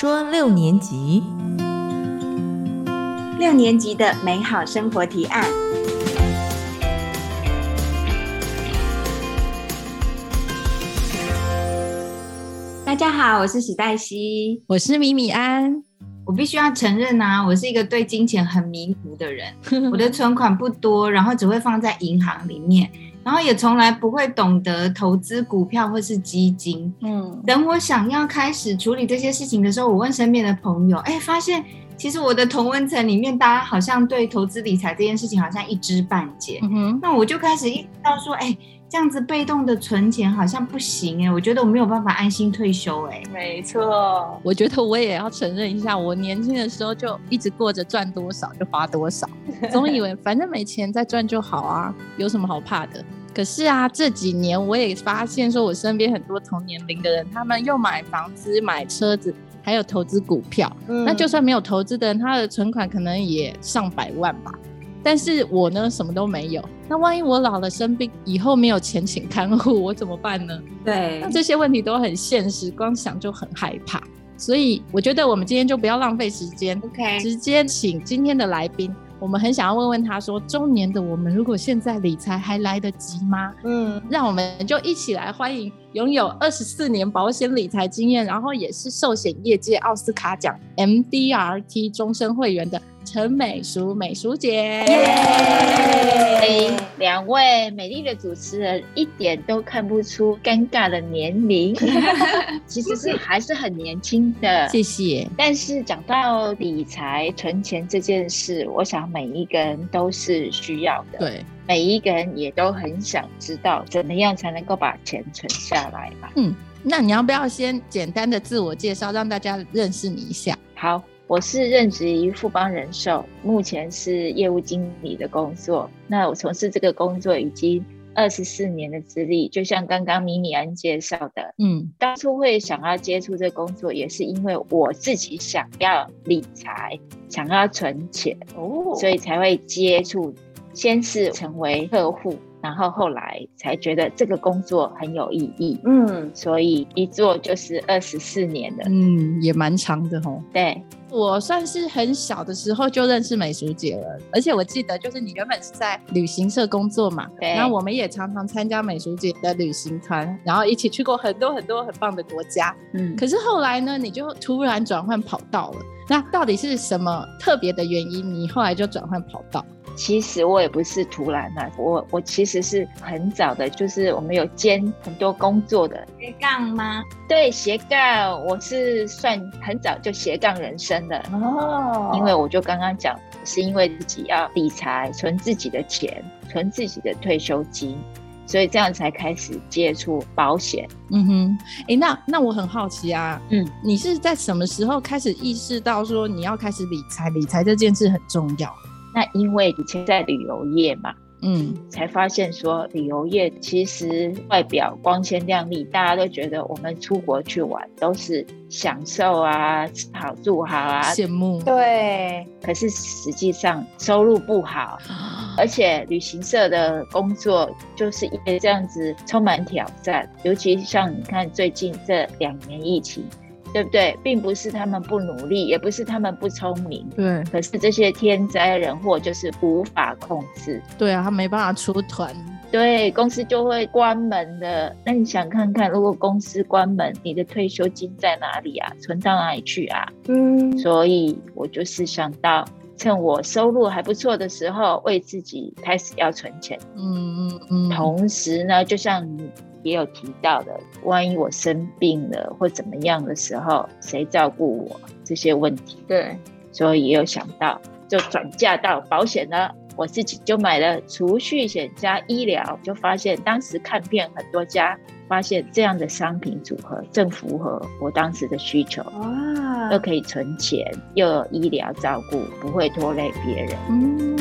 说六年级，六年级的美好生活提案。大家好，我是史黛西，我是米米安。我必须要承认啊，我是一个对金钱很迷糊的人。我的存款不多，然后只会放在银行里面，然后也从来不会懂得投资股票或是基金。嗯，等我想要开始处理这些事情的时候，我问身边的朋友，哎，发现其实我的同温层里面，大家好像对投资理财这件事情好像一知半解。嗯哼，那我就开始意识到说，哎。这样子被动的存钱好像不行哎，我觉得我没有办法安心退休哎。没错，我觉得我也要承认一下，我年轻的时候就一直过着赚多少就花多少，总以为反正没钱再赚就好啊，有什么好怕的？可是啊，这几年我也发现，说我身边很多同年龄的人，他们又买房子、买车子，还有投资股票。那就算没有投资的人，他的存款可能也上百万吧。但是我呢，什么都没有。那万一我老了生病，以后没有钱请看护，我怎么办呢？对，那这些问题都很现实，光想就很害怕。所以我觉得我们今天就不要浪费时间，OK，直接请今天的来宾。我们很想要问问他说，中年的我们如果现在理财还来得及吗？嗯，让我们就一起来欢迎拥有二十四年保险理财经验，然后也是寿险业界奥斯卡奖 MDRT 终身会员的。陈美淑，美淑姐，两位美丽的主持人一点都看不出尴尬的年龄，其实是还是很年轻的。谢谢。但是讲到理财、存钱这件事，我想每一个人都是需要的。对，每一个人也都很想知道怎么样才能够把钱存下来嘛。嗯，那你要不要先简单的自我介绍，让大家认识你一下？好。我是任职于富邦人寿，目前是业务经理的工作。那我从事这个工作已经二十四年的资历，就像刚刚米米安介绍的，嗯，当初会想要接触这工作，也是因为我自己想要理财，想要存钱哦，所以才会接触。先是成为客户，然后后来才觉得这个工作很有意义，嗯，所以一做就是二十四年了，嗯，也蛮长的吼。对。我算是很小的时候就认识美淑姐了，而且我记得就是你原本是在旅行社工作嘛，然后我们也常常参加美淑姐的旅行团，然后一起去过很多很多很棒的国家。嗯，可是后来呢，你就突然转换跑道了，那到底是什么特别的原因？你后来就转换跑道？其实我也不是突然的，我我其实是很早的，就是我们有兼很多工作的斜杠吗？对，斜杠，我是算很早就斜杠人生的哦。因为我就刚刚讲，是因为自己要理财，存自己的钱，存自己的退休金，所以这样才开始接触保险。嗯哼，哎，那那我很好奇啊，嗯，你是在什么时候开始意识到说你要开始理财？理财这件事很重要。那因为以前在旅游业嘛，嗯，才发现说旅游业其实外表光鲜亮丽，大家都觉得我们出国去玩都是享受啊，吃好住好啊，羡慕。对，可是实际上收入不好，而且旅行社的工作就是因为这样子充满挑战，尤其像你看最近这两年疫情。对不对？并不是他们不努力，也不是他们不聪明。对，可是这些天灾人祸就是无法控制。对啊，他没办法出团，对，公司就会关门的。那你想看看，如果公司关门，你的退休金在哪里啊？存到哪里去啊？嗯，所以我就是想到，趁我收入还不错的时候，为自己开始要存钱。嗯嗯嗯。同时呢，就像你。也有提到的，万一我生病了或怎么样的时候，谁照顾我这些问题？对，所以也有想到，就转嫁到保险了。我自己就买了储蓄险加医疗，就发现当时看遍很多家，发现这样的商品组合正符合我当时的需求，哇，又可以存钱，又有医疗照顾，不会拖累别人。嗯。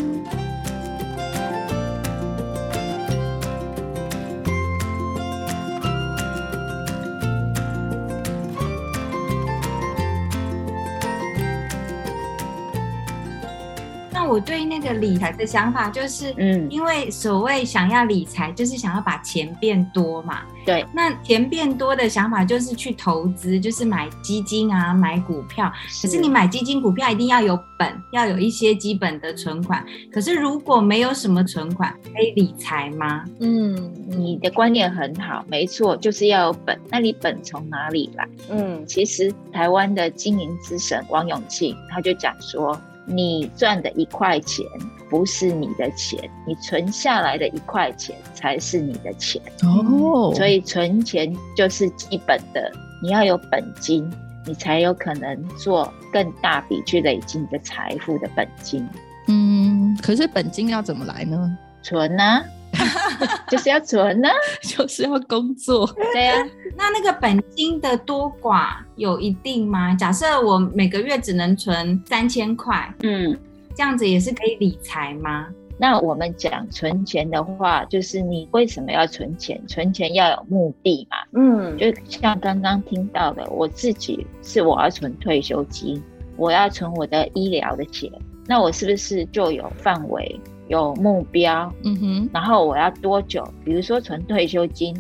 我我对那个理财的想法就是，嗯，因为所谓想要理财，就是想要把钱变多嘛。对，那钱变多的想法就是去投资，就是买基金啊，买股票。可是你买基金股票一定要有本，要有一些基本的存款。可是如果没有什么存款，可以理财吗？嗯，你的观念很好，没错，就是要有本。那你本从哪里来？嗯其实台湾的经营之神王永庆他就讲说，你赚的一块钱不是你的钱，你存下来的一块钱才是你的钱。哦，所以存钱就是基本的，你要有本金，你才有可能做更大笔去累积你的财富的本金。嗯，可是本金要怎么来呢？存啊，就是要存啊，就是要工作。对呀、那那个本金的多寡有一定吗？假设我每个月只能存三千块，嗯。这样子也是可以理财吗？那我们讲存钱的话，就是你为什么要存钱？存钱要有目的嘛。嗯，就像刚刚听到的，我自己是我要存退休金，我要存我的医疗的钱，那我是不是就有范围、有目标？嗯哼，然后我要多久？比如说存退休金，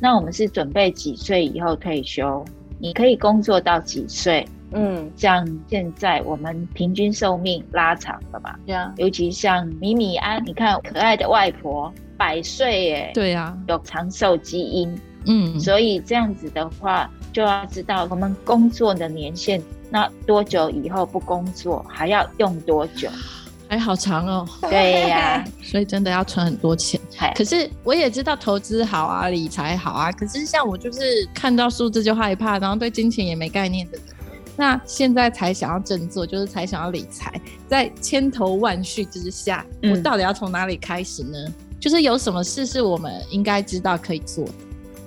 那我们是准备几岁以后退休？你可以工作到几岁？嗯，像现在我们平均寿命拉长了嘛，对啊，尤其像米米安，你看可爱的外婆百岁耶，对啊、有长寿基因，嗯，所以这样子的话，就要知道我们工作的年限，那多久以后不工作，还要用多久？还好长哦，对呀、所以真的要存很多钱。可是我也知道投资好啊，理财好啊，可是像我就是看到数字就害怕，然后对金钱也没概念的人。那现在才想要振作，就是才想要理财，在千头万绪之下，嗯我到底要从哪里开始呢？就是有什么事是我们应该知道可以做的？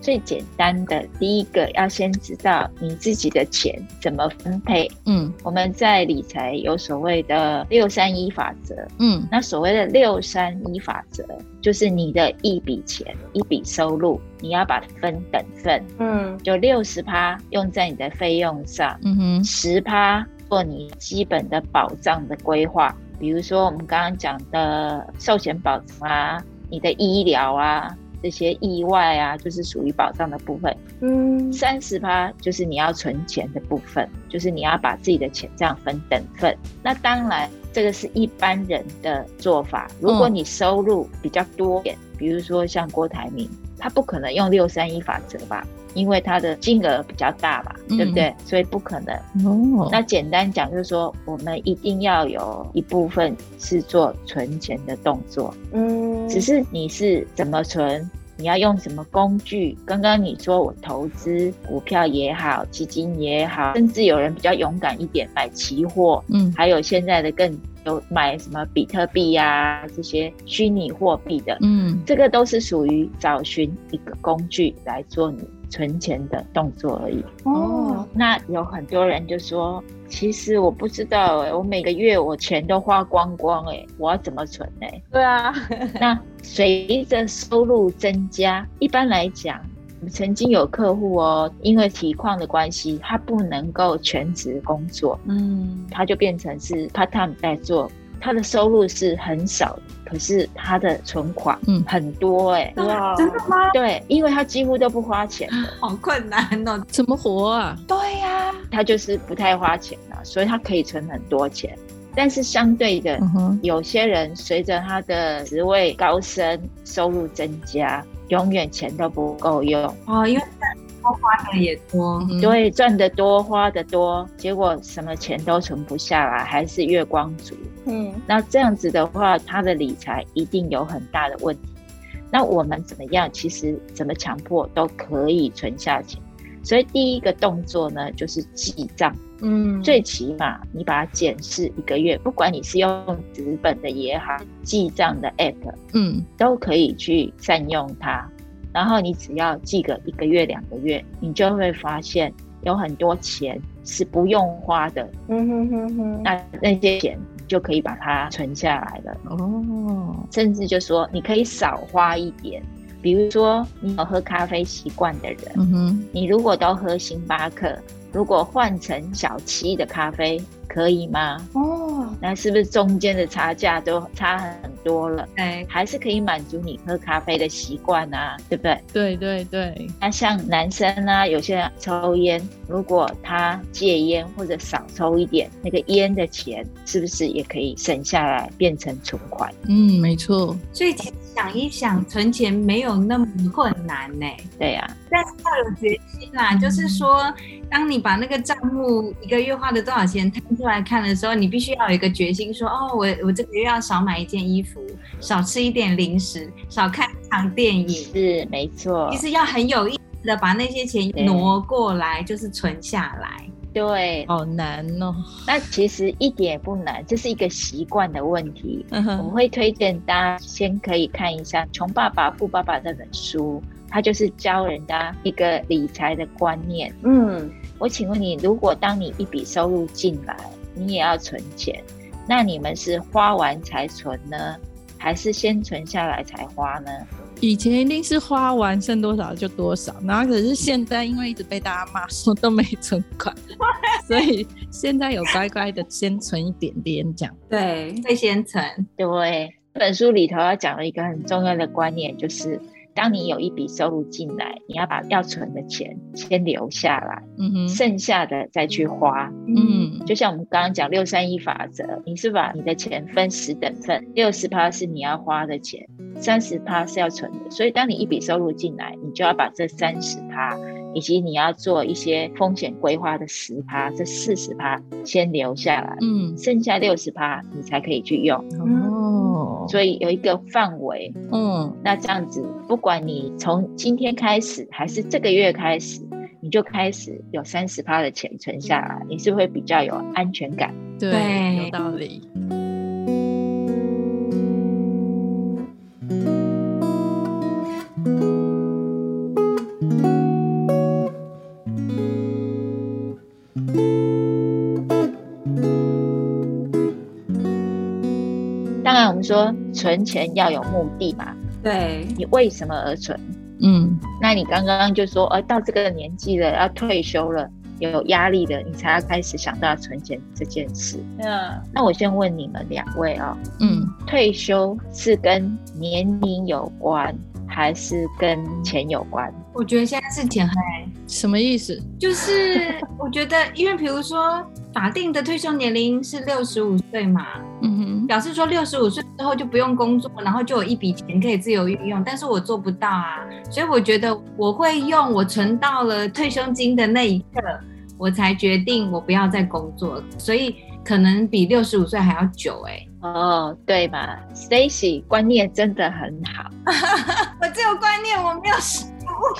最简单的第一个要先知道你自己的钱怎么分配。嗯我们在理财有所谓的六三一法则，嗯那所谓的六三一法则，就是你的一笔钱、一笔收入，你要把它分等份，嗯就六十趴用在你的费用上，嗯哼十趴做你基本的保障的规划，比如说我们刚刚讲的寿险保障啊，你的医疗啊。这些意外啊，就是属于保障的部分。嗯三十趴就是你要存钱的部分，就是你要把自己的钱这样分等份。那当然，这个是一般人的做法。如果你收入比较多点，比如说像郭台铭，他不可能用六三一法则吧，因为他的金额比较大嘛，嗯对不对？所以不可能。哦，那简单讲就是说，我们一定要有一部分是做存钱的动作。嗯，只是你是怎么存，你要用什么工具？刚刚你说我投资股票也好，基金也好，甚至有人比较勇敢一点买期货，嗯还有现在的更有买什么比特币呀、这些虚拟货币的，嗯。这个都是属于找寻一个工具来做你存钱的动作而已。哦，那有很多人就说，其实我不知道哎、我每个月我钱都花光光哎、我要怎么存呢、对啊，那随着收入增加，一般来讲，曾经有客户哦，因为体况的关系，他不能够全职工作，嗯。他就变成是 part time 在做，他的收入是很少，可是他的存款嗯。很多哎、哇，真的吗？对，因为他几乎都不花钱的，好困难哦。怎么活啊？对呀、他就是不太花钱了，所以他可以存很多钱。但是相对的，嗯，有些人随着他的职位高升，收入增加，永远钱都不够用。哦，因为多花的也多。对，赚得多，花得多，结果什么钱都存不下来，还是月光族。嗯那这样子的话，他的理财一定有很大的问题。那我们怎么样？其实怎么强迫都可以存下钱。所以第一个动作呢，就是记账。嗯，最起码你把它检视一个月，不管你是用纸本的也好，记账的 app 嗯。都可以去善用它。然后你只要记个一个月、两个月，你就会发现有很多钱是不用花的，嗯哼哼哼，那那些钱你就可以把它存下来了。哦，甚至就说你可以少花一点，比如说你有喝咖啡习惯的人，嗯哼，你如果都喝星巴克，如果换成小七的咖啡，可以吗？哦，哦，那是不是中间的差价都差很多了？哎，还是可以满足你喝咖啡的习惯啊，对不对？对对对，那像男生啊，有些人抽烟，如果他戒烟或者少抽一点，那个烟的钱是不是也可以省下来变成存款？嗯，没错，所以其实想一想，存钱没有那么困难呢、对呀、但是要有决心啦，就是说，当你把那个账目一个月花了多少钱摊出来看的时候，你必须要有一个决心说，哦，我我这个月要少买一件衣服，少吃一点零食，少看一场电影。是没错其，实要很有意识的把那些钱挪过来，就是存下来。对。好难哦。那其实一点也不难，这是一个习惯的问题。嗯我哼，会推荐大家先可以看一下《穷爸爸富爸爸》这本书，它就是教人家一个理财的观念。嗯，我请问你，如果当你一笔收入进来，你也要存钱，那你们是花完才存呢，还是先存下来才花呢？以前一定是花完剩多少就多少，然后可是现在因为一直被大家骂说都没存款，所以现在有乖乖的先存一点点这样。对，会先存。对，这本书里头要讲了一个很重要的观念，就是当你有一笔收入进来，你要把要存的钱先留下来，嗯哼，剩下的再去花。嗯就像我们刚刚讲六三一法则，你是把你的钱分十等份，六十趴是你要花的钱，三十趴是要存的。所以当你一笔收入进来，你就要把这三十趴，以及你要做一些风险规划的十趴，这四十趴先留下来，嗯，剩下六十趴你才可以去用。哦，所以有一个范围，嗯那这样子，不管你从今天开始还是这个月开始，你就开始有三十趴的钱存下来，你是会比较有安全感。对，对有道理。说存钱要有目的嘛，对，你为什么而存？嗯那你刚刚就说，呃，到这个年纪了，要退休了，有压力了，你才要开始想到存钱这件事。嗯，那我先问你们两位啊、嗯，退休是跟年龄有关，还是跟钱有关？我觉得现在是钱还，什么意思？就是 我觉得，因为比如说法定的退休年龄是六十五岁嘛，嗯哼，表示说六十五岁之后就不用工作，然后就有一笔钱可以自由运用，但是我做不到啊，所以我觉得我会用我存到了退休金的那一刻，我才决定我不要再工作了，所以可能比六十五岁还要久哎、哦，对嘛，Stacy 观念真的很好，我这个观念我没有实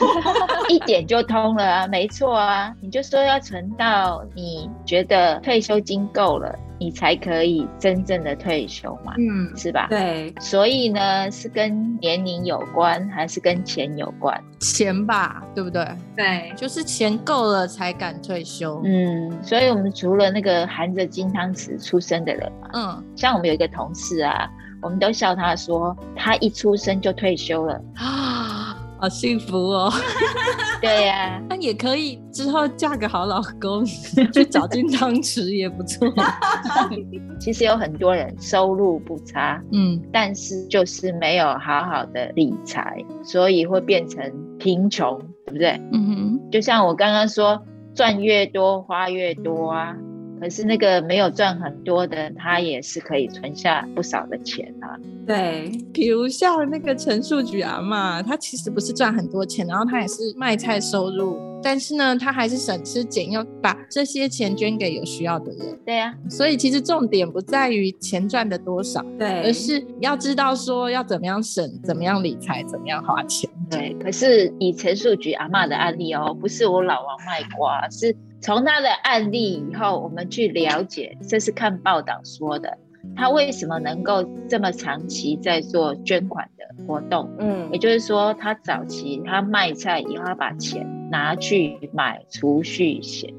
一点就通了啊，没错啊，你就说要存到你觉得退休金够了，你才可以真正的退休嘛，嗯，是吧？对，所以呢，是跟年龄有关，还是跟钱有关？钱吧，对不对？对，就是钱够了才敢退休。嗯，所以我们除了那个含着金汤匙出生的人嘛，嗯像我们有一个同事啊，我们都笑他说，他一出生就退休了。啊，好幸福哦！对呀、那也可以之后嫁个好老公，去找金汤匙也不错。其实有很多人收入不差，嗯但是就是没有好好的理财，所以会变成贫穷，对不对？嗯哼，就像我刚刚说，赚越多花越多啊。可是那个没有赚很多的，他也是可以存下不少的钱啊。对，比如像那个陈树菊啊嘛，她其实不是赚很多钱，然后她也是卖菜收入，但是呢，他还是省吃俭用，把这些钱捐给有需要的人。对呀、所以其实重点不在于钱赚的多少，对，而是要知道说要怎么样省，怎么样理财，怎么样花钱。对。可是以陈树菊阿嬷的案例哦，不是我老王卖瓜，是从他的案例以后，我们去了解，这是看报道说的，他为什么能够这么长期在做捐款的活动？嗯也就是说，他早期他卖菜以后，他把钱拿去买储蓄险，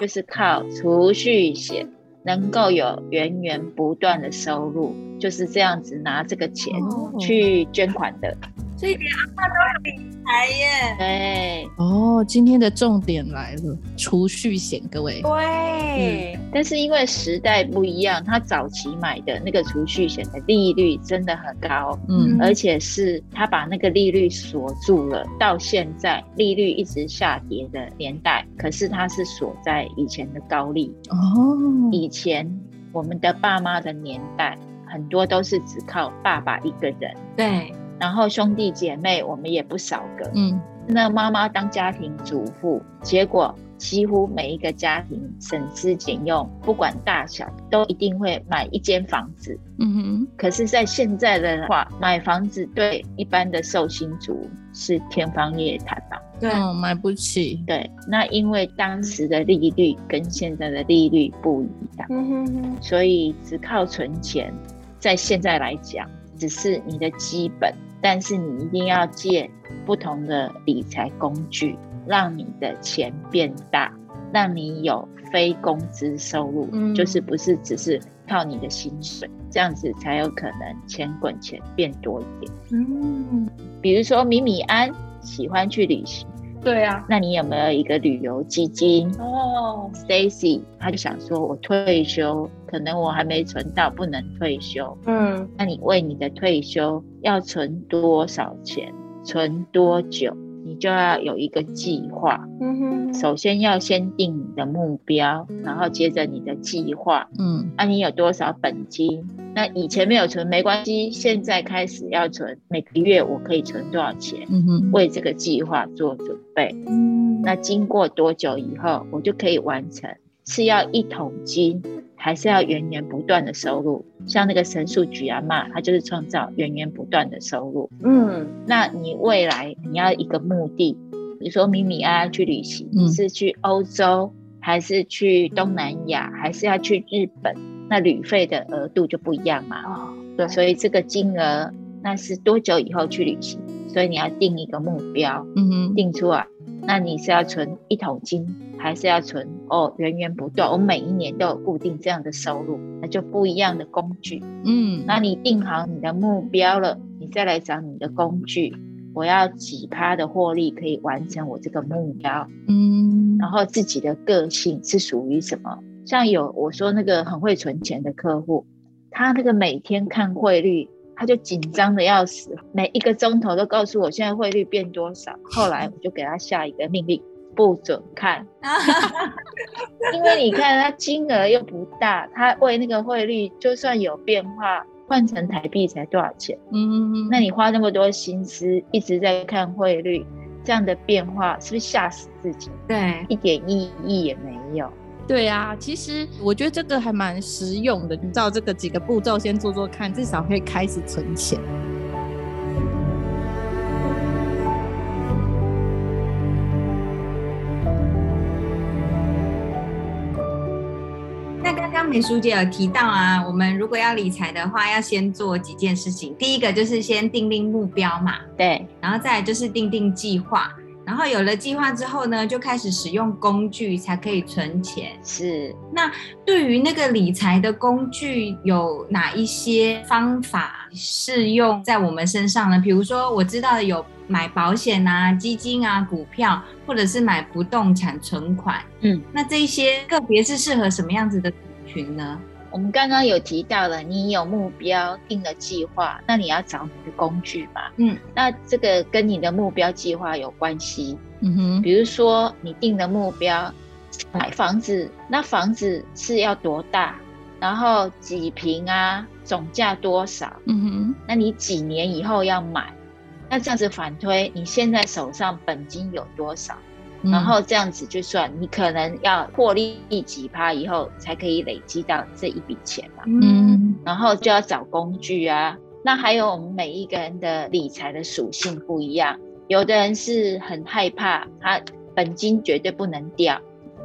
就是靠储蓄险能够有源源不断的收入，就是这样子拿这个钱哦去捐款的。所以连阿妈都有理财耶。对，哦，今天的重点来了，储蓄险，各位。对，但是因为时代不一样，他早期买的那个储蓄险的利率真的很高，嗯而且是他把那个利率锁住了，到现在利率一直下跌的年代，可是它是锁在以前的高利。哦，以前我们的爸妈的年代，很多都是只靠爸爸一个人，对，然后兄弟姐妹我们也不少个。嗯那妈妈当家庭主妇，结果几乎每一个家庭省吃俭用，不管大小，都一定会买一间房子。嗯哼，可是，在现在的话，买房子对一般的受薪族是天方夜谭吧？对，嗯，买不起。对，那因为当时的利率跟现在的利率不一样，嗯哼哼，所以只靠存钱，在现在来讲，只是你的基本，但是你一定要借不同的理财工具，让你的钱变大，让你有非工资收入，嗯就是不是只是靠你的薪水，这样子才有可能钱滚钱变多一点。嗯，比如说米米安喜欢去旅行，对啊，那你有没有一个旅游基金？哦，Stacy，他就想说，我退休，可能我还没存到，不能退休。嗯。那你为你的退休要存多少钱，存多久，你就要有一个计划。嗯哼，首先要先定你的目标，然后接着你的计划。嗯啊，你有多少本金？那以前没有存没关系，现在开始要存，每个月我可以存多少钱？嗯哼，为这个计划做准备。嗯，那经过多久以后，我就可以完成？是要一桶金，还是要源源不断的收入？像那个神树举阿妈，它就是创造源源不断的收入。嗯那你未来你要一个目的，比如说米米啊去旅行，嗯是去欧洲，还是去东南亚，还是要去日本？那旅费的额度就不一样嘛。哦，对，所以这个金额，那是多久以后去旅行？所以你要定一个目标，嗯哼，定出来。那你是要存一桶金，还是要存哦源源不断？我每一年都有固定这样的收入，那就不一样的工具。嗯，那你定好你的目标了，你再来找你的工具。我要几趴的获利可以完成我这个目标，嗯，然后自己的个性是属于什么？像有我说那个很会存钱的客户，他那个每天看汇率，他就紧张的要死，每一个钟头都告诉我现在汇率变多少。后来我就给他下一个命令，不准看，因为你看他金额又不大，他为那个汇率就算有变化，换成台币才多少钱？嗯，那你花那么多心思一直在看汇率，这样的变化是不是吓死自己？对，一点意义也没有。对啊，其实我觉得这个还蛮实用的，你照这个几个步骤先做做看，至少可以开始存钱。那刚刚美淑姐有提到啊，我们如果要理财的话，要先做几件事情。第一个就是先定定目标嘛，对，然后再来就是定定计划。然后有了计划之后呢，就开始使用工具，才可以存钱。是那对于那个理财的工具，有哪一些方法适用在我们身上呢？比如说，我知道有买保险啊、基金啊、股票，或者是买不动产存款。嗯，那这一些个别是适合什么样子的族群呢？我们刚刚有提到了，你有目标，定了计划，那你要找你的工具嘛。嗯，那这个跟你的目标计划有关系。嗯哼，比如说，你定的目标买房子，那房子是要多大？然后几平啊？总价多少？嗯哼，那你几年以后要买？那这样子反推，你现在手上本金有多少？嗯然后这样子就算，你可能要获利几趴以后才可以累积到这一笔钱嘛。嗯然后就要找工具啊。那还有我们每一个人的理财的属性不一样，有的人是很害怕，他本金绝对不能掉；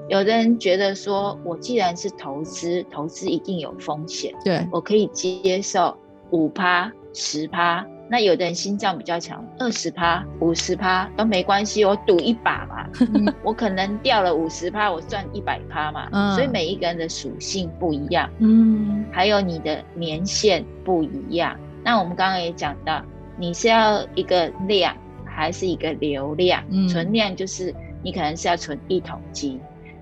有的人觉得说，我既然是投资，投资一定有风险，对，我可以接受五趴、十趴。那有的人心脏比较强，二十趴、五十趴都没关系，我赌一把嘛。我可能掉了五十趴，我赚一百趴嘛。嗯所以每一个人的属性不一样。嗯还有你的年限不一样。那我们刚刚也讲到，你是要一个量还是一个流量？嗯存量就是你可能是要存一桶金，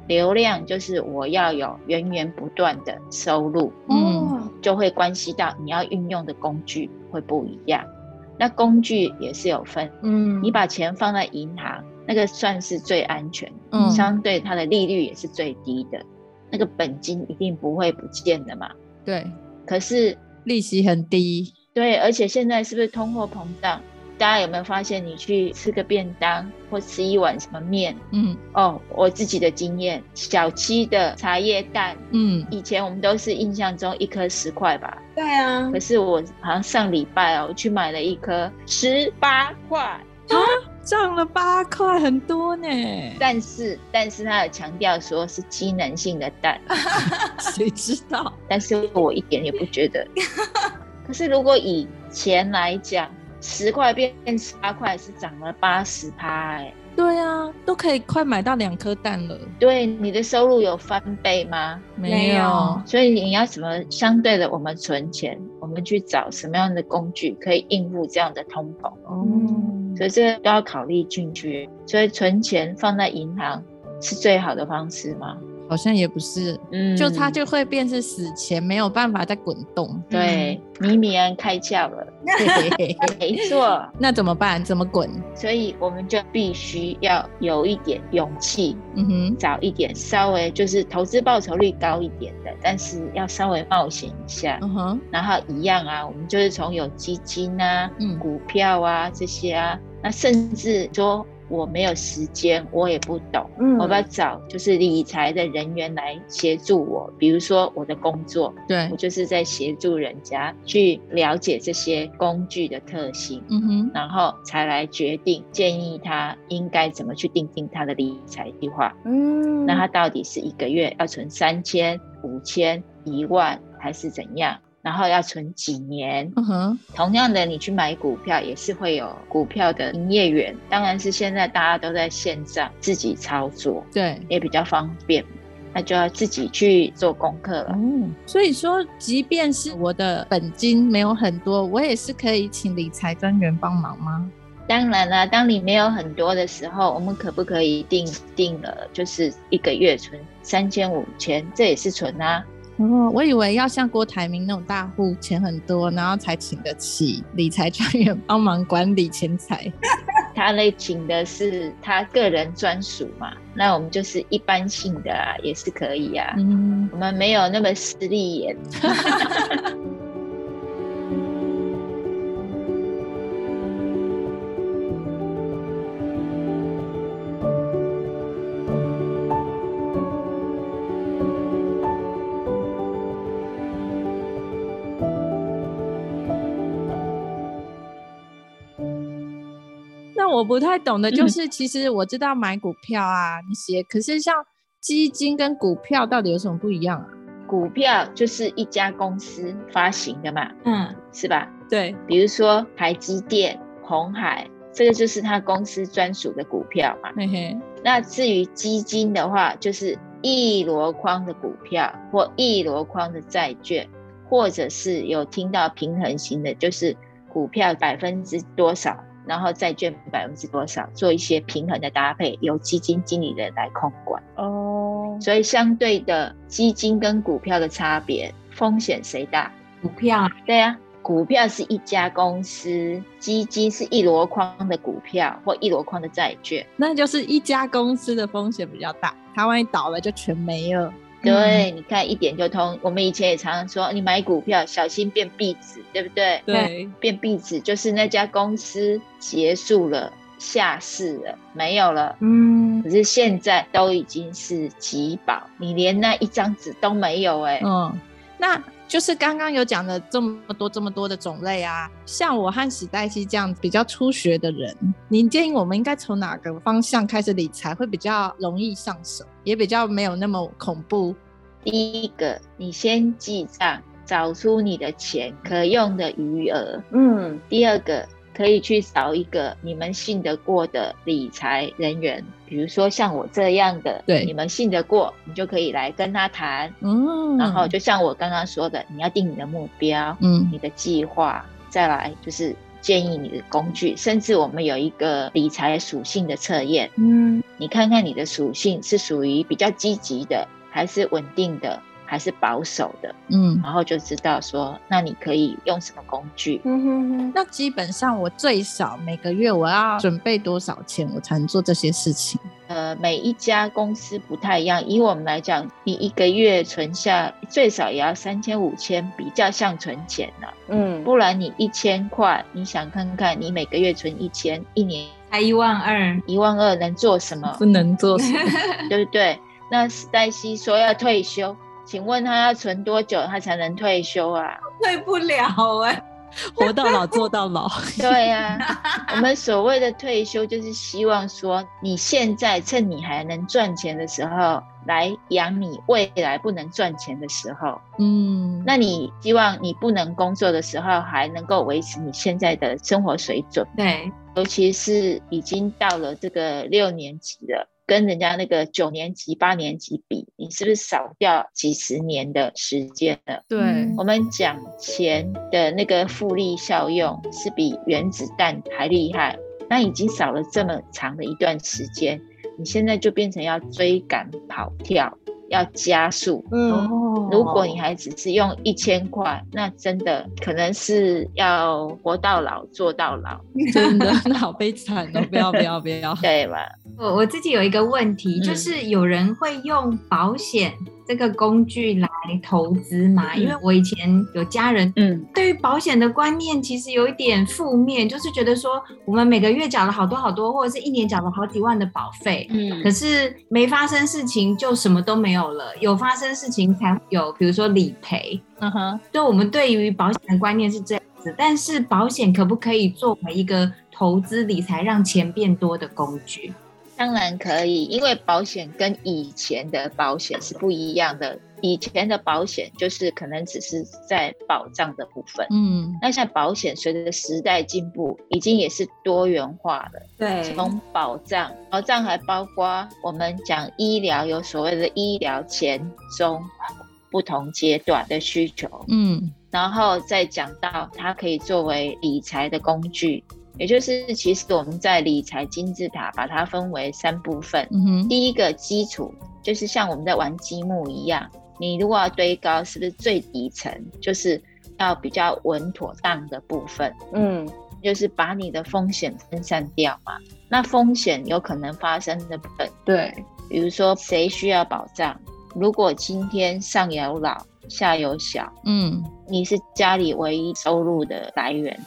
流量就是我要有源源不断的收入，嗯哦，就会关系到你要运用的工具会不一样。那工具也是有分，嗯你把钱放在银行，那个算是最安全，嗯相对它的利率也是最低的，那个本金一定不会不见的嘛。对，可是利息很低，对，而且现在是不是通货膨胀？大家有没有发现，你去吃个便当或吃一碗什么面？嗯哦，我自己的经验，小七的茶叶蛋，嗯，以前我们都是印象中一颗十块吧，对啊可，是我好像上礼拜哦，我去买了一颗十八块啊，涨了八块，很多呢。但是但是他有强调说是机能性的蛋，谁知道？但是我一点也不觉得。可是如果以钱来讲，十块变十八块是涨了八十趴，哎，对啊，都可以快买到两颗蛋了。对，你的收入有翻倍吗？没有，所以你要怎么相对的，我们存钱，我们去找什么样的工具可以应付这样的通膨，嗯，所以这个都要考虑进去。所以存钱放在银行是最好的方式吗？好像也不是，嗯就它就会变是死前，没有办法再滚动。对，米米安开窍了，没错。那怎么办？怎么滚？所以我们就必须要有一点勇气，嗯哼，找一点稍微就是投资报酬率高一点的，但是要稍微冒险一下。嗯哼，然后一样啊，我们就是从有基金啊、嗯股票啊这些啊，那甚至说我没有时间，我也不懂，嗯我要找就是理财的人员来协助我。比如说我的工作，对我，就是在协助人家去了解这些工具的特性。嗯哼，然后才来决定建议他应该怎么去定定他的理财计划。嗯，那他到底是一个月要存三千、五千、一万还是怎样？然后要存几年？嗯哼，同样的，你去买股票也是会有股票的营业员，当然是现在大家都在线上自己操作，对。也比较方便，那就要自己去做功课了。嗯，所以说，即便是我的本金没有很多，我也是可以请理财专员帮忙吗？当然啦，当你没有很多的时候，我们可不可以定定了，就是一个月存三千、五千，这也是存啊。哦，我以为要像郭台铭那种大户，钱很多，然后才请得起理财专员帮忙管理钱财。他那请的是他个人专属嘛，那我们就是一般性的啊，也是可以啊。嗯，我们没有那么势利眼。不太懂的就是，其实我知道买股票啊那些，可是像基金跟股票到底有什么不一样啊？股票就是一家公司发行的嘛，嗯是吧？对，比如说台积电、红海，这个就是他公司专属的股票嘛。嘿嘿，那至于基金的话，就是一箩筐的股票或一箩筐的债券，或者是有听到平衡型的，就是股票百分之多少，然后债券百分之多少，做一些平衡的搭配，由基金经理人来控管。哦，所以相对的，基金跟股票的差别，风险谁大？股票对啊，股票是一家公司，基金是一箩筐的股票或一箩筐的债券。那就是一家公司的风险比较大，它万一倒了就全没了。对，你看一点就通。我们以前也常常说，你买股票小心变壁纸，对不对？对，变壁纸就是那家公司结束了，下市了，没有了。嗯可是现在都已经是集保，你连那一张纸都没有哎、嗯，那就是刚刚有讲的这么多这么多的种类啊，像我和史黛西这样比较初学的人，您建议我们应该从哪个方向开始理财会比较容易上手，也比较没有那么恐怖？第一个，你先记账，找出你的钱可用的余额。嗯第二个，可以去找一个你们信得过的理财人员，比如说像我这样的，对。你们信得过，你就可以来跟他谈。嗯，然后就像我刚刚说的，你要定你的目标，嗯。你的计划，再来就是建议你的工具，甚至我们有一个理财属性的测验，嗯，你看看你的属性是属于比较积极的，还是稳定的，还是保守的，嗯，然后就知道说，那你可以用什么工具。嗯哼哼，那基本上我最少每个月我要准备多少钱，我才能做这些事情？呃，每一家公司不太一样。以我们来讲，你一个月存下最少也要三千五千，比较像存钱了、嗯，不然你一千块，你想看看，你每个月存一千，一年才一万二，一万二能做什么？不能做什么？对不对？那史黛西说要退休，请问他要存多久他才能退休啊？退不了哎、活到老做到老。对呀、我们所谓的退休，就是希望说，你现在趁你还能赚钱的时候，来养你未来不能赚钱的时候。嗯，那你希望你不能工作的时候，还能够维持你现在的生活水准，对，尤其是已经到了这个六年级了。跟人家那个九年级、八年级比，你是不是少掉几十年的时间了？对嗯，我们讲钱的那个复利效用是比原子弹还厉害，那已经少了这么长的一段时间，你现在就变成要追赶跑跳，要加速。嗯，哦如果你还只是用一千块，那真的可能是要活到老做到老，真的，那好悲惨哦！不要不要不要。对吧？我我自己有一个问题，嗯就是有人会用保险这个工具来投资吗？嗯因为我以前有家人嗯，对于保险的观念其实有一点负面，就是觉得说我们每个月缴了好多好多，或者是一年缴了好几万的保费，嗯可是没发生事情就什么都没有了，有发生事情才有，比如说理赔。嗯哼，就我们对于保险的观念是这样子，但是保险可不可以作为一个投资理财让钱变多的工具？当然可以，因为保险跟以前的保险是不一样的。以前的保险就是可能只是在保障的部分，嗯那现在保险随着时代进步，已经也是多元化了。对从保障，保障还包括我们讲医疗，有所谓的医疗前、中不同阶段的需求，嗯然后再讲到它可以作为理财的工具，也就是其实我们在理财金字塔把它分为三部分。嗯哼，第一个基础就是像我们在玩积木一样，你如果要堆高，是不是最底层就是要比较稳妥当的部分？嗯，就是把你的风险分散掉嘛。那风险有可能发生的部分，对，比如说谁需要保障？如果今天上有老下有小，嗯你是家里唯一收入的来源，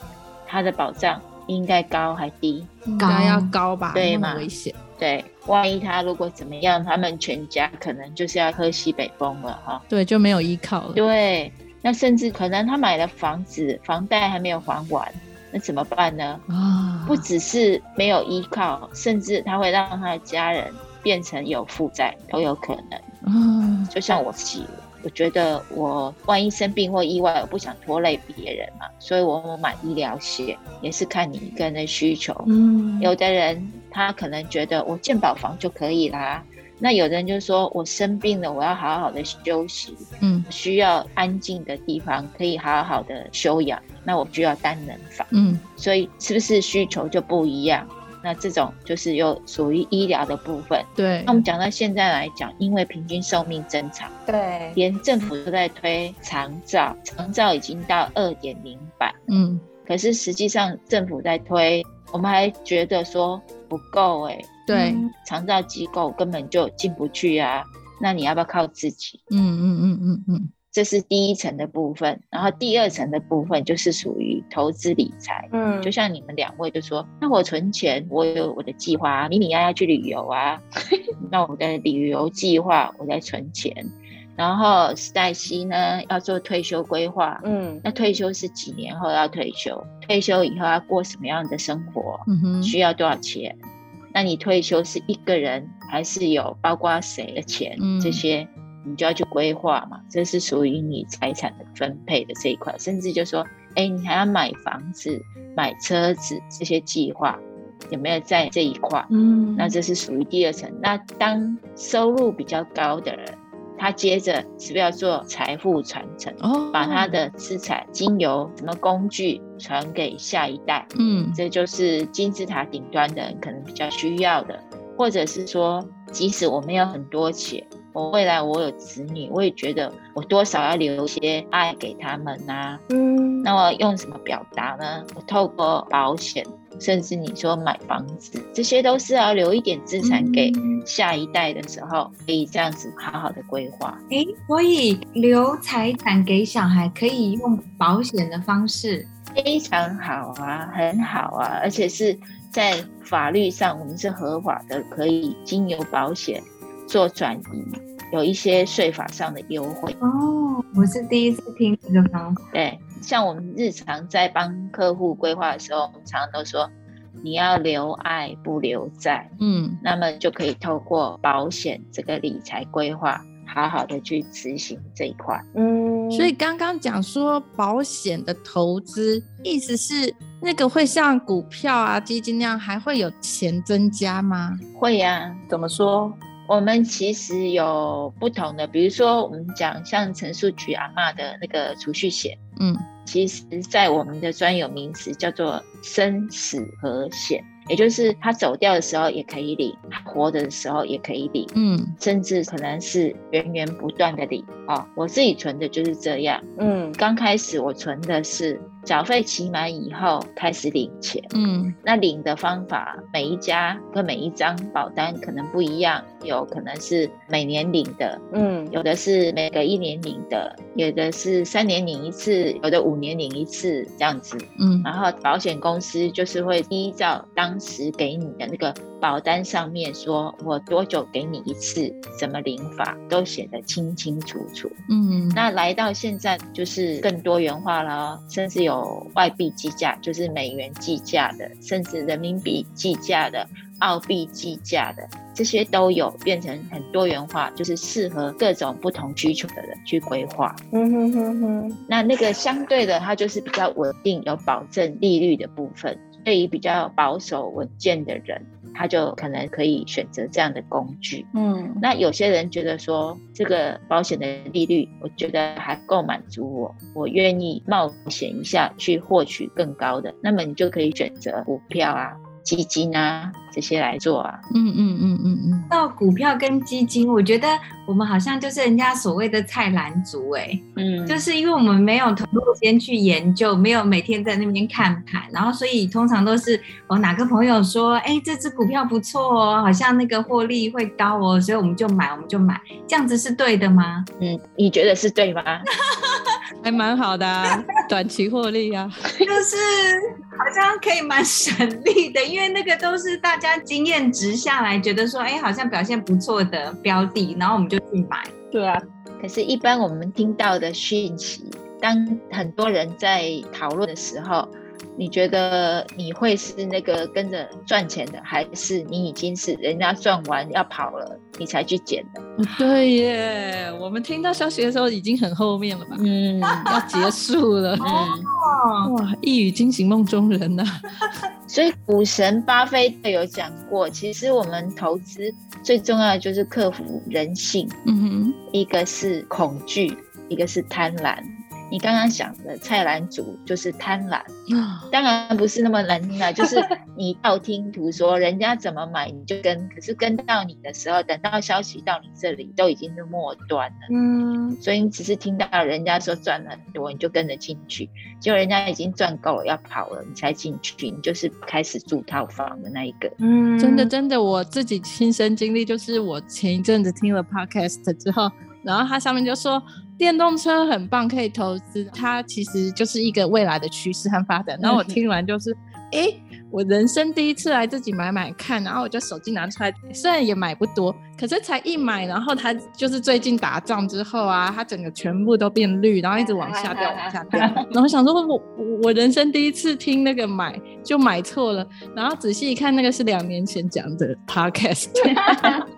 他的保障应该高还低？应该要高吧？那对嘛么危险。对，万一他如果怎么样，他们全家可能就是要喝西北风了哈。对，就没有依靠了。对，那甚至可能他买了房子，房贷还没有还完，那怎么办呢？啊，不只是没有依靠，甚至他会让他的家人变成有负债都有可能。啊，就像我自己，我觉得我万一生病或意外，我不想拖累别人嘛，所以我买医疗险也是看你一个人的需求。嗯有的人他可能觉得我健保房就可以啦，那有的人就说我生病了，我要好好的休息，嗯需要安静的地方，可以好好的休养，那我就要单人房。嗯所以是不是需求就不一样？那这种就是有属于医疗的部分。对那我们讲到现在来讲，因为平均寿命增长，对，连政府都在推长照，长照已经到二点零版，嗯可是实际上政府在推，我们还觉得说不够哎、对嗯长照机构根本就进不去啊。那你要不要靠自己？嗯嗯嗯嗯嗯这是第一层的部分，然后第二层的部分就是属于投资理财。嗯，就像你们两位就说，那我存钱，我有我的计划啊，米米要要去旅游啊，那我的旅游计划我在存钱，然后史黛西呢要做退休规划，嗯那退休是几年后要退休？退休以后要过什么样的生活？嗯哼，需要多少钱？那你退休是一个人，还是有包括谁的钱？嗯这些你就要去规划嘛。这是属于你财产的分配的这一块，甚至就说，哎，你还要买房子、买车子这些计划，有没有在这一块？嗯那这是属于第二层。那当收入比较高的人，他接着是不是要做财富传承？哦，把他的资产经由什么工具传给下一代？嗯这就是金字塔顶端的人可能比较需要的，或者是说，即使我没有很多钱，我未来我有子女，我也觉得我多少要留一些爱给他们呐、嗯，那我用什么表达呢？我透过保险，甚至你说买房子，这些都是要留一点资产给嗯下一代的时候，可以这样子好好的规划。诶，所以留财产给小孩可以用保险的方式。非常好啊，很好啊，而且是在法律上我们是合法的，可以经由保险做转移，有一些税法上的优惠。哦，我是第一次听这个方法。对，像我们日常在帮客户规划的时候，我们常常都说你要留爱不留债，嗯那么就可以透过保险这个理财规划，好好的去执行这一块。嗯，所以刚刚讲说保险的投资，意思是那个会像股票啊、基金那样，还会有钱增加吗？会呀、怎么说？我们其实有不同的，比如说我们讲像陈述菊阿嬷的那个储蓄险，嗯其实在我们的专有名词叫做生死和险，也就是他走掉的时候也可以领，他活着的时候也可以领。嗯甚至可能是源源不断的领哦，我自己存的就是这样。嗯刚开始我存的是缴费期满以后开始领钱，嗯那领的方法每一家跟每一张保单可能不一样，有可能是每年领的，嗯有的是每隔一年领的，有的是三年领一次，有的五年领一次这样子。嗯然后保险公司就是会依照当时给你的那个保单上面说，我多久给你一次，怎么领法都写得清清楚楚。嗯，那来到现在就是更多元化了哦，甚至有外币计价，就是美元计价的，甚至人民币计价的、澳币计价的，这些都有变成很多元化，就是适合各种不同需求的人去规划。嗯哼哼哼，那那个相对的，它就是比较稳定、有保证利率的部分。对于比较保守稳健的人，他就可能可以选择这样的工具。嗯那有些人觉得说，这个保险的利率，我觉得还不够满足我，我愿意冒险一下去获取更高的，那么你就可以选择股票啊、基金啊这些来做啊。嗯嗯嗯嗯嗯，到股票跟基金，我觉得我们好像就是人家所谓的菜篮族哎、嗯，就是因为我们没有投入时间去研究，没有每天在那边看盘，然后所以通常都是我哪个朋友说，哎，这只股票不错哦，好像那个获利会高哦，所以我们就买，我们就买，这样子是对的吗？嗯，你觉得是对吗？还蛮好的、啊，短期获利啊。就是好像可以蛮省力的，因为那个都是大家经验值下来，觉得说，哎，好像表现不错的标的，然后我们就去买。对啊，可是，一般我们听到的讯息，当很多人在讨论的时候，你觉得你会是那个跟着赚钱的，还是你已经是人家赚完要跑了，你才去捡的？对耶，我们听到消息的时候已经很后面了吧？嗯要结束了。嗯。哦，哇，一语惊醒梦中人呐、所以股神巴菲特有讲过，其实我们投资最重要的就是克服人性，嗯哼一个是恐惧，一个是贪婪。你刚刚讲的菜篮族就是贪婪，当然不是那么难听啊，就是你道听途说，人家怎么买你就跟，可是跟到你的时候，等到消息到你这里，都已经是末端了。嗯，所以你只是听到人家说赚了很多，你就跟着进去，结果人家已经赚够了要跑了，你才进去，你就是开始住套房的那一个。嗯，真的真的，我自己亲身经历，就是我前一阵子听了 podcast 之后，然后它上面就说电动车很棒，可以投资，它其实就是一个未来的趋势和发展。然后我听完就是，诶，我人生第一次来自己买买看，然后我就手机拿出来，虽然也买不多，可是才一买，然后它就是最近打仗之后啊，它整个全部都变绿，然后一直往下掉，往下掉。然后想说我，我我人生第一次听那个买就买错了，然后仔细一看，那个是两年前讲的 podcast。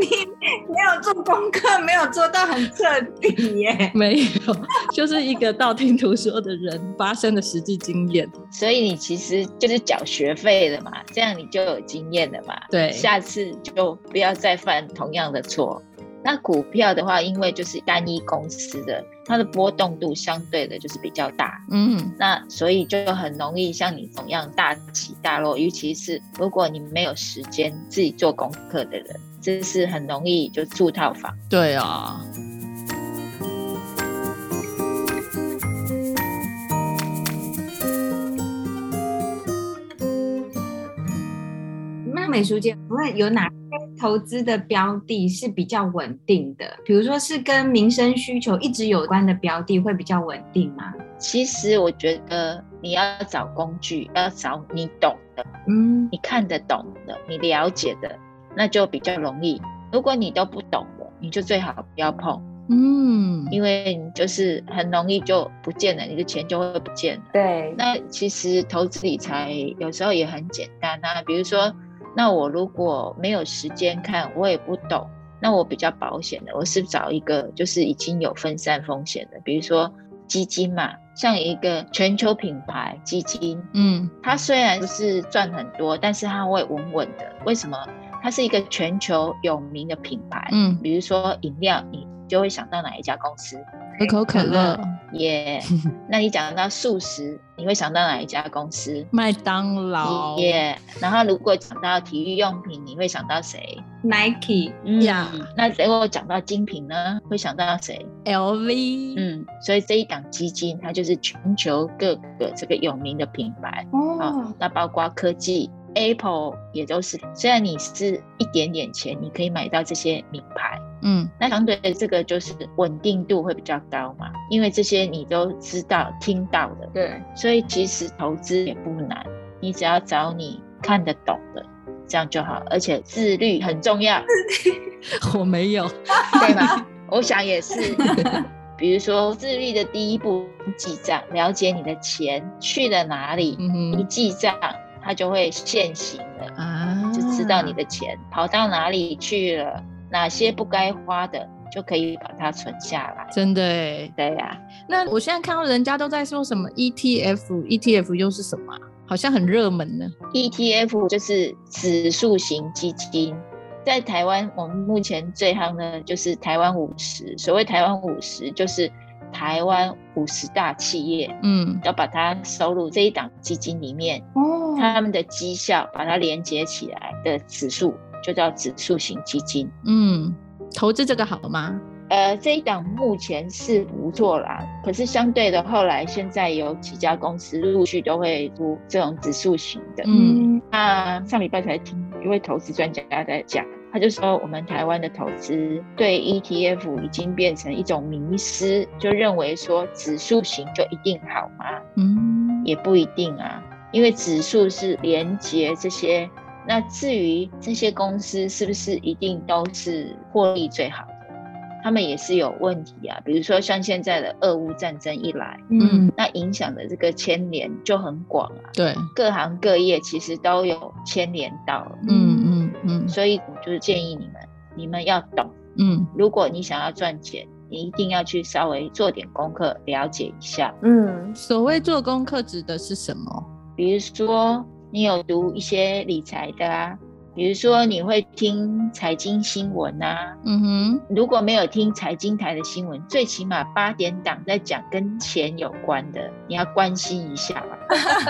你没有做功课，没有做到很彻底耶。没有，就是一个道听途说的人发生的实际经验。所以你其实就是缴学费了嘛，这样你就有经验了嘛。对下次就不要再犯同样的错。那股票的话，因为就是单一公司的，它的波动度相对的就是比较大，嗯，那所以就很容易像你同样大起大落。尤其是如果你没有时间自己做功课的人，这是很容易就住套房。对啊，那美淑姐，请问有哪些投资的标的是比较稳定的？比如说是跟民生需求一直有关的标的，会比较稳定吗？其实我觉得你要找工具，要找你懂的，嗯你看得懂的，你了解的，那就比较容易。如果你都不懂的，你就最好不要碰，嗯，因为你就是很容易就不见了，你的钱就会不见了。对，那其实投资理财有时候也很简单啊，比如说，那我如果没有时间看，我也不懂，那我比较保险的，我是找一个就是已经有分散风险的，比如说基金嘛，像一个全球品牌基金，嗯它虽然不是赚很多，但是它会稳稳的。为什么？它是一个全球有名的品牌，嗯，比如说饮料，你就会想到哪一家公司？可口可乐、耶、那你讲到素食，你会想到哪一家公司？麦当劳。耶、然后如果讲到体育用品，你会想到谁？，Nike，嗯。呀那如果讲到精品呢，会想到谁？LV，嗯，所以这一档基金，它就是全球各个这个有名的品牌。啊、哦，那包括科技，Apple 也都是。虽然你是一点点钱，你可以买到这些名牌，嗯那相对的这个就是稳定度会比较高嘛，因为这些你都知道、听到的，对，所以其实投资也不难，你只要找你看得懂的，这样就好。而且自律很重要，我没有，对吗？我想也是。比如说，自律的第一步记账，了解你的钱去了哪里，嗯一哼记账，它就会现行了。啊，就知道你的钱跑到哪里去了，哪些不该花的，就可以把它存下来。真的哎。对呀、那我现在看到人家都在说什么 E ETF，ETF 又是什么啊？好像很热门呢。ETF 就是指数型基金，在台湾我们目前最夯的就是台湾五十。所谓台湾五十，就是台湾五十大企业，嗯要把它收入这一档基金里面，哦，他们的绩效把它连接起来的指数，就叫指数型基金。嗯，投资这个好吗？呃，这一档目前是不错啦，可是相对的，后来现在有几家公司陆续都会出这种指数型的。嗯嗯那上礼拜才听一位投资专家在讲，他就说我们台湾的投资对 ETF 已经变成一种迷失，就认为说指数型就一定好吗？嗯，也不一定啊，因为指数是连接这些。那至于这些公司是不是一定都是获利最好的，他们也是有问题啊。比如说像现在的俄乌战争一来，嗯那影响的这个牵连就很广啊，对，各行各业其实都有牵连到。嗯嗯嗯所以我就是建议你们，你们要懂。嗯如果你想要赚钱，你一定要去稍微做点功课，了解一下。嗯，所谓做功课指的是什么？比如说，你有读一些理财的啊，比如说你会听财经新闻啊。嗯哼，如果没有听财经台的新闻，最起码八点档在讲跟钱有关的，你要关心一下吧。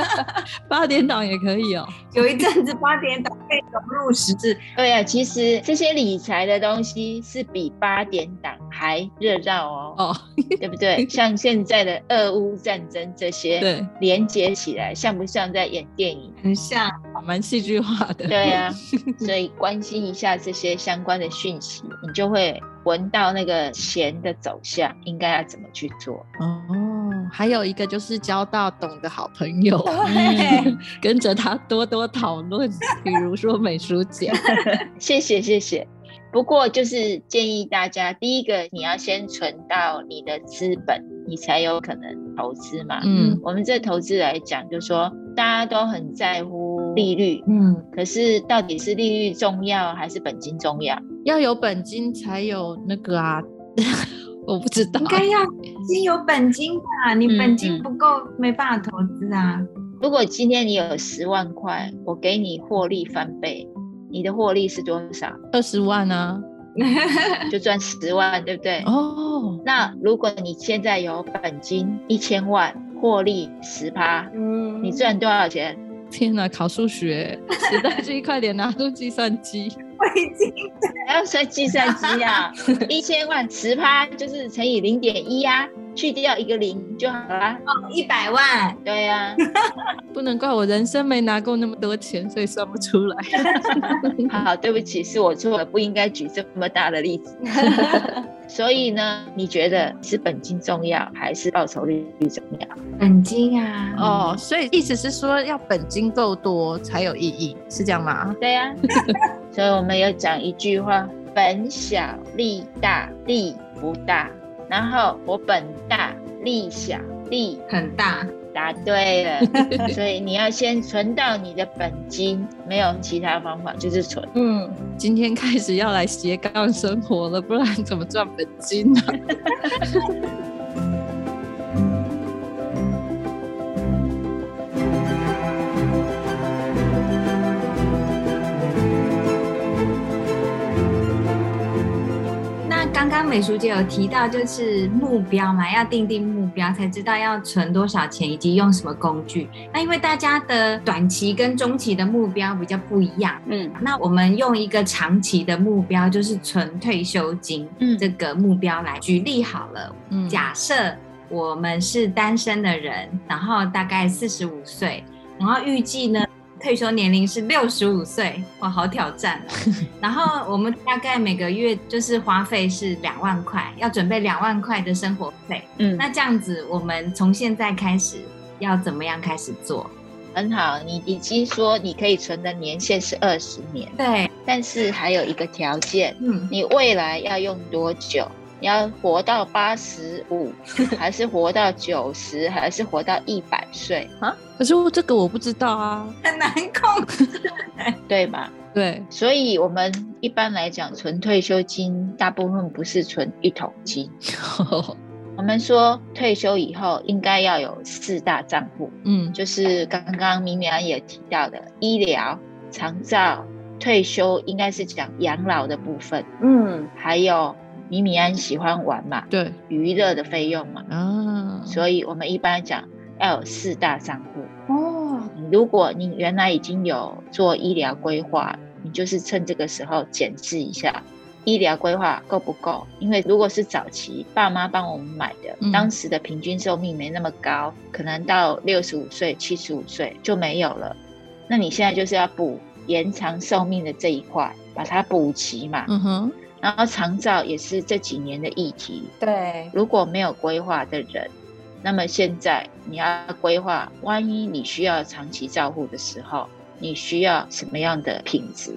八点档也可以哦。有一阵子八点档被融入十字，对啊，其实这些理财的东西是比八点档还热闹哦，哦，对不对？像现在的俄乌战争这些，对，连接起来，像不像在演电影？很像蛮戏剧化的。对啊，所以关心一下这些相关的讯息，你就会闻到那个钱的走向应该要怎么去做。哦，还有一个就是交到懂的好朋友，对跟着他多多讨论，比如说美术姐。谢谢谢谢。不过就是建议大家，第一个你要先存到你的资本，你才有可能投资嘛。嗯我们这投资来讲，就说大家都很在乎利率，嗯，可是到底是利率重要还是本金重要？要有本金才有那个啊，我不知道应。该要先有本金吧？你嗯本金嗯不够，没办法投资啊。如果今天你有十万块，我给你获利翻倍，你的获利是多少？二十万啊，就赚十万，对不对？哦，那如果你现在有本金一千万，获利十趴，嗯你赚多少钱？天哪，考数学，时代机 快点拿出计算机。我已经还要算计算机啊！一千万十趴就是乘以零点一啊，去掉一个零就好啦。一百万，对呀、不能怪我人生没拿够那么多钱，所以算不出来。好，对不起，是我错了，不应该举这么大的例子。所以呢，你觉得是本金重要还是报酬率重要？本金啊，哦，所以意思是说要本金够多才有意义，是这样吗？对呀、所以我们有讲一句话：本小利大，利不大。然后我本大利小，利很大，答对了。所以你要先存到你的本金，没有其他方法，就是存。嗯，今天开始要来斜杠生活了，不然怎么赚本金呢、那 刚刚美淑姐有提到，就是目标嘛，要定定目标，才知道要存多少钱以及用什么工具。那因为大家的短期跟中期的目标比较不一样，嗯，那我们用一个长期的目标，就是存退休金嗯这个目标来举例好了。嗯，假设我们是单身的人，然后大概四十五岁，然后预计呢退休年龄是六十五岁，哇，好挑战、哦。然后我们大概每个月就是花费是两万块，要准备两万块的生活费。嗯，那这样子，我们从现在开始要怎么样开始做？很好。你已经说你可以存的年限是二十年，对，但是还有一个条件，嗯，你未来要用多久？你要活到八十五，还是活到九十，还是活到一百岁啊？可是我这个我不知道啊。很难控制。对吧？对，所以我们一般来讲，存退休金大部分不是存一桶金。我们说退休以后应该要有四大账户，嗯就是刚刚明明安也提到的医疗、长照、退休，应该是讲养老的部分，嗯，还有米米安喜欢玩嘛，对娱乐的费用嘛，啊，所以我们一般讲要有四大账户。哦，如果你原来已经有做医疗规划，你就是趁这个时候检视一下医疗规划够不够。因为如果是早期爸妈帮我们买的，嗯当时的平均寿命没那么高，可能到六十五岁、七十五岁就没有了。那你现在就是要补延长寿命的这一块，把它补齐嘛。嗯哼，然后长照也是这几年的议题，对，如果没有规划的人，那么现在你要规划，万一你需要长期照护的时候，你需要什么样的品质？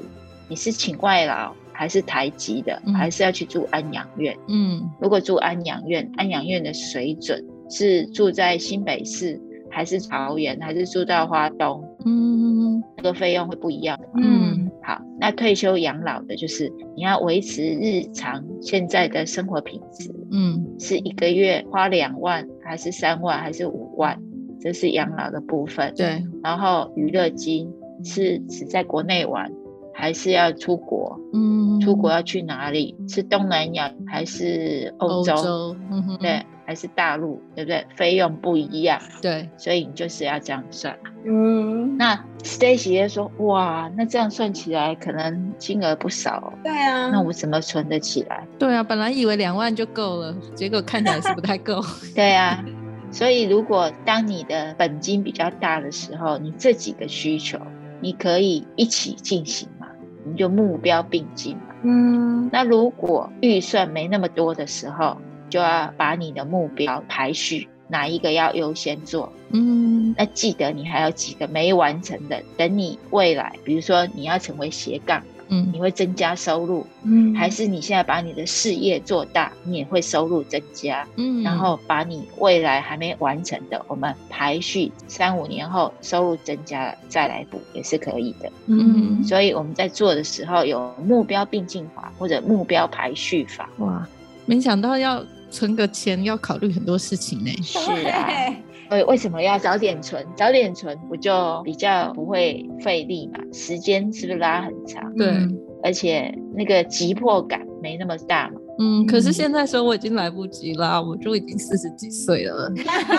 你是请外劳还是台籍的，嗯。还是要去住安养院？嗯。如果住安养院，安养院的水准是住在新北市，还是桃园，还是住到花东？嗯这个费用会不一样的。嗯好，那退休养老的就是你要维持日常现在的生活品质，嗯是一个月花两万，还是三万，还是五万？这是养老的部分。对，然后娱乐金是只在国内玩，还是要出国？嗯出国要去哪里？是东南亚还是欧欧洲？洲，嗯哼，对，还是大陆？对不对？费用不一样，对，所以你就是要这样算。嗯，那 Stacy 就说：“哇，那这样算起来可能金额不少、哦，对啊，那我怎么存得起来？”对啊，本来以为两万就够了，结果看起来是不太够。对啊，所以如果当你的本金比较大的时候，你这几个需求你可以一起进行嘛，你就目标并进嘛。嗯，那如果预算没那么多的时候，就要把你的目标排序，哪一个要优先做。嗯那记得你还有几个没完成的，等你未来，比如说你要成为斜杠，嗯你会增加收入，嗯，还是你现在把你的事业做大，你也会收入增加。嗯，然后把你未来还没完成的，我们排序三五年后收入增加了再来补也是可以的。嗯所以我们在做的时候有目标并进法或者目标排序法。哇，没想到要存个钱要考虑很多事情呢。是啊，为为什么要早点存？早点存不就比较不会费力嘛？时间是不是拉很长？对嗯而且那个急迫感没那么大嘛。嗯，可是嗯现在说我已经来不及啦，我就已经四十几岁了。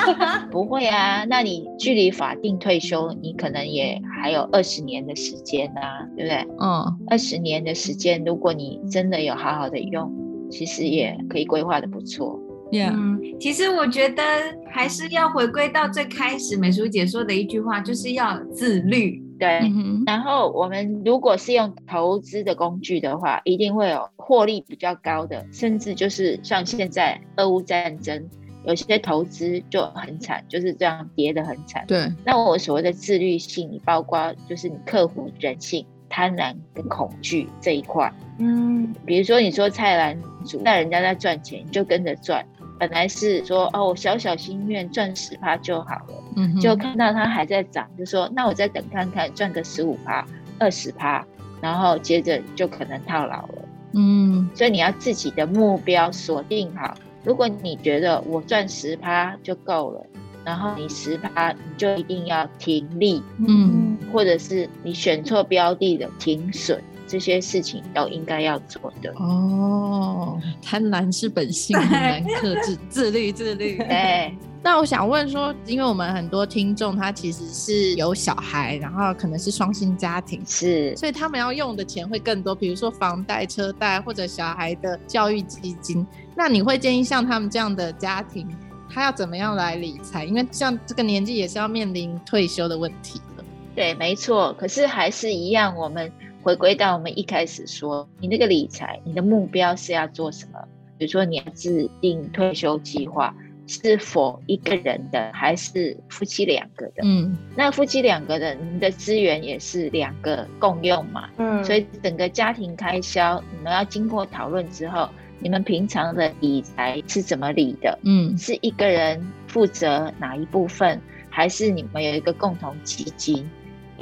不会啊，那你距离法定退休，你可能也还有二十年的时间啊，对不对？嗯，二十年的时间，如果你真的有好好的用，其实也可以规划的不错。yeah，嗯，其实我觉得还是要回归到最开始美淑姐说的一句话，就是要自律。对，嗯，然后我们如果是用投资的工具的话，一定会有获利比较高的，甚至就是像现在俄乌战争，有些投资就很惨，就是这样跌得很惨。对，那我所谓的自律性，你包括就是你克服人性、贪婪跟恐惧这一块。嗯比如说你说菜篮族，那人家在赚钱，你就跟着赚。本来是说哦，我小小心愿赚十趴就好了，嗯，就看到它还在涨，就说那我再等看看，赚个十五趴、二十趴，然后接着就可能套牢了。嗯所以你要自己的目标锁定好。如果你觉得我赚十趴就够了，然后你十趴你就一定要停利，嗯或者是你选错标的的停损，这些事情都应该要做的。哦，贪婪是本性，很难克制，自律自律。对，那我想问说，因为我们很多听众他其实是有小孩，然后可能是双薪家庭，是所以他们要用的钱会更多，比如说房贷、车贷或者小孩的教育基金。那你会建议像他们这样的家庭，他要怎么样来理财？因为像这个年纪也是要面临退休的问题了。对，没错。可是还是一样，我们回归到我们一开始说，你那个理财，你的目标是要做什么？比如说你要制定退休计划，是否一个人的，还是夫妻两个的？嗯那夫妻两个的，你们的资源也是两个共用嘛？嗯，所以整个家庭开销，你们要经过讨论之后，你们平常的理财是怎么理的？嗯是一个人负责哪一部分，还是你们有一个共同基金？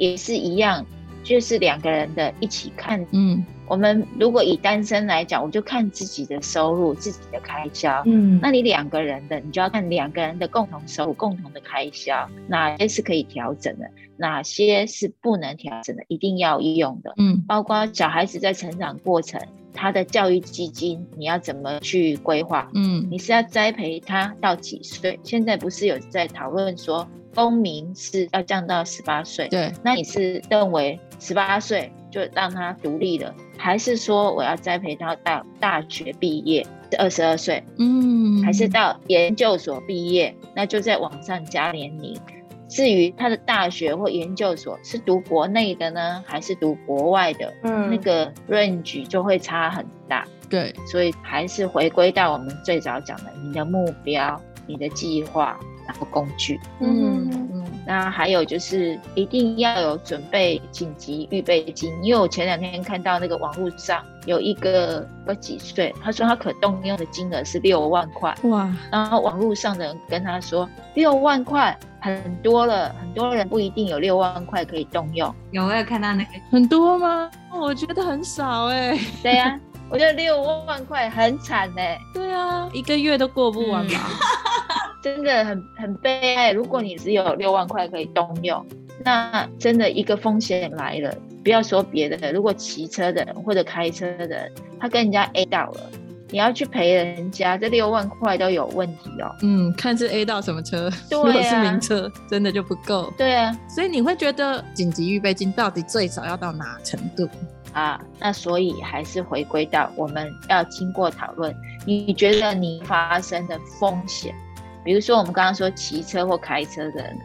也是一样，就是两个人的一起看。嗯我们如果以单身来讲，我就看自己的收入、自己的开销。嗯，那你两个人的，你就要看两个人的共同收入、共同的开销，哪些是可以调整的，哪些是不能调整的，一定要用的。嗯包括小孩子在成长过程，他的教育基金你要怎么去规划？嗯你是要栽培他到几岁？现在不是有在讨论说公民是要降到十八岁？对，那你是认为十八岁就让他独立了，还是说我要栽培他到大学毕业是二十二岁，嗯还是到研究所毕业？那就在往上加年龄。至于他的大学或研究所是读国内的呢，还是读国外的？嗯那个 range 就会差很大。对，所以还是回归到我们最早讲的，你的目标、你的计划，然后工具。嗯。嗯。嗯那还有就是一定要有准备紧急预备金，因为我前两天看到那个网络上有一个不几岁，他说他可动用的金额是六万块，哇，然后网络上的人跟他说六万块很多了，很多人不一定有六万块可以动用。有我有看到那个，很多吗？我觉得很少哎、对呀、我觉得六万块很惨哎、对啊，一个月都过不完嘛？真的很很悲哀。如果你只有六万块可以动用，那真的一个风险来了，不要说别的，如果骑车的人或者开车的人，他跟人家 A 到了，你要去赔人家，这六万块都有问题哦。嗯，看是 A 到什么车，对啊如果是名车，真的就不够。对啊，所以你会觉得紧急预备金到底最少要到哪程度？啊，那所以还是回归到我们要经过讨论，你觉得你发生的风险，比如说我们刚刚说骑车或开车的人，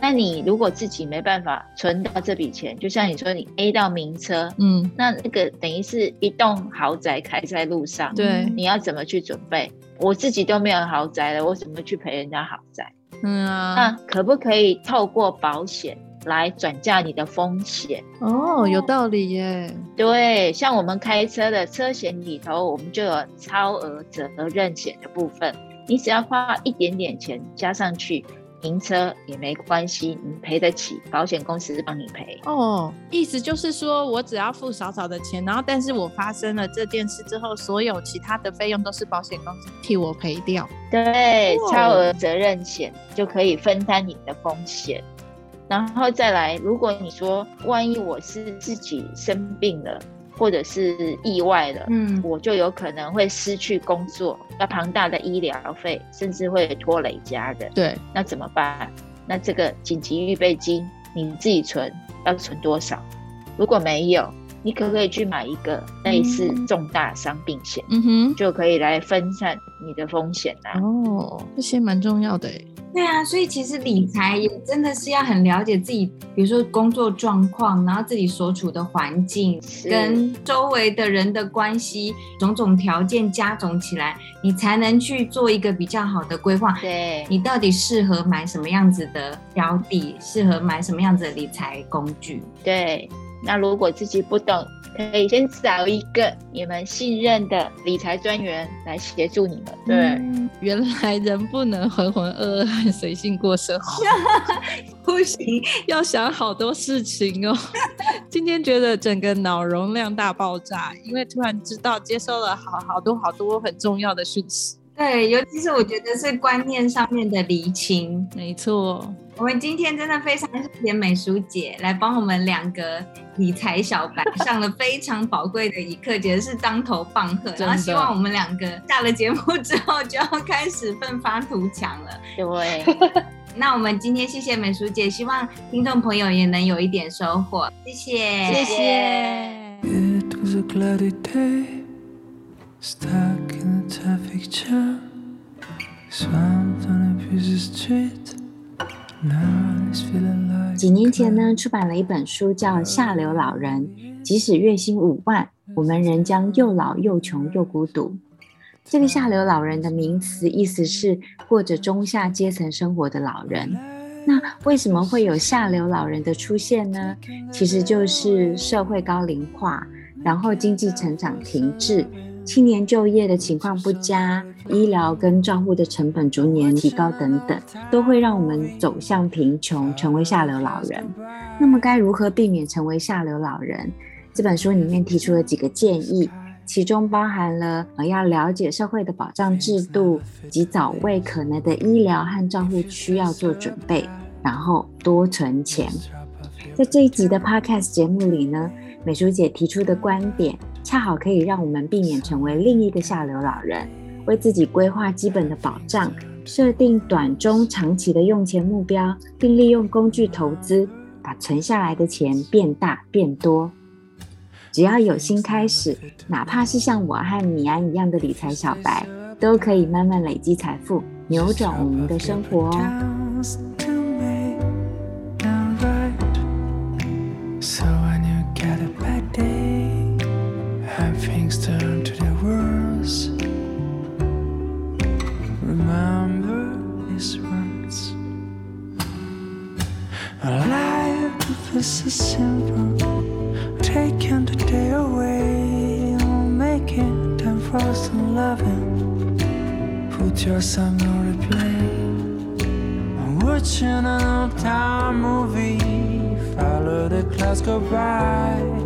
那你如果自己没办法存到这笔钱，就像你说你 A 到名车，嗯，那那个等于是一栋豪宅开在路上，对，你要怎么去准备？我自己都没有豪宅了，我怎么去赔人家豪宅？嗯啊，那可不可以透过保险来转嫁你的风险？哦，有道理耶。对，像我们开车的车险里头，我们就有超额责任险的部分，你只要花一点点钱加上去，停车也没关系，你赔得起，保险公司帮你赔。哦，意思就是说我只要付少少的钱，然后但是我发生了这件事之后，所有其他的费用都是保险公司替我赔掉。对，哦超额责任险就可以分担你的风险。然后再来，如果你说万一我是自己生病了，或者是意外了，嗯，我就有可能会失去工作，要庞大的医疗费，甚至会拖累家人。对，那怎么办？那这个紧急预备金你自己存，要存多少？如果没有，你可不可以去买一个类似重大伤病险，嗯哼，就可以来分散你的风险啦、哦，这些蛮重要的诶。对啊，所以其实理财也真的是要很了解自己，比如说工作状况，然后自己所处的环境跟周围的人的关系，种种条件加总起来，你才能去做一个比较好的规划。对，你到底适合买什么样子的标的，适合买什么样子的理财工具？对。那如果自己不懂，可以先找一个你们信任的理财专员来协助你们。对，嗯原来人不能浑浑噩噩和随性过生活，不行，要想好多事情哦。今天觉得整个脑容量大爆炸，因为突然知道接收了好好多好多很重要的讯息。对，尤其是我觉得是观念上面的厘清。没错，我们今天真的非常谢谢美淑姐来帮我们两个理财小白 上了非常宝贵的一课，简直是当头棒喝。然后希望我们两个下了节目之后就要开始奋发图强了。对，那我们今天谢谢美淑姐，希望听众朋友也能有一点收获，谢谢，谢谢。几年前呢，出版了一本书，叫《下流老人》，即使月薪五万，我们仍将又老又穷又孤独。这个下流老人的名词，意思是过着中下阶层生活的老人。那为什么会有下流老人的出现呢？其实就是社会高龄化，然后经济成长停滞，青年就业的情况不佳，医疗跟照护的成本逐年提高等等，都会让我们走向贫穷，成为下流老人。那么该如何避免成为下流老人？这本书里面提出了几个建议，其中包含了呃要了解社会的保障制度，及早为可能的医疗和照护需要做准备，然后多存钱。在这一集的 Podcast 节目里呢，美淑姐提出的观点，恰好可以让我们避免成为另一个下流老人，为自己规划基本的保障，设定短中长期的用钱目标，并利用工具投资，把存下来的钱变大变多。只要有心开始，哪怕是像我和米安一样的理财小白，都可以慢慢累积财富，扭转我们的生活哦。Your song on replay. I'm watching an old time movie. Follow the clouds go by.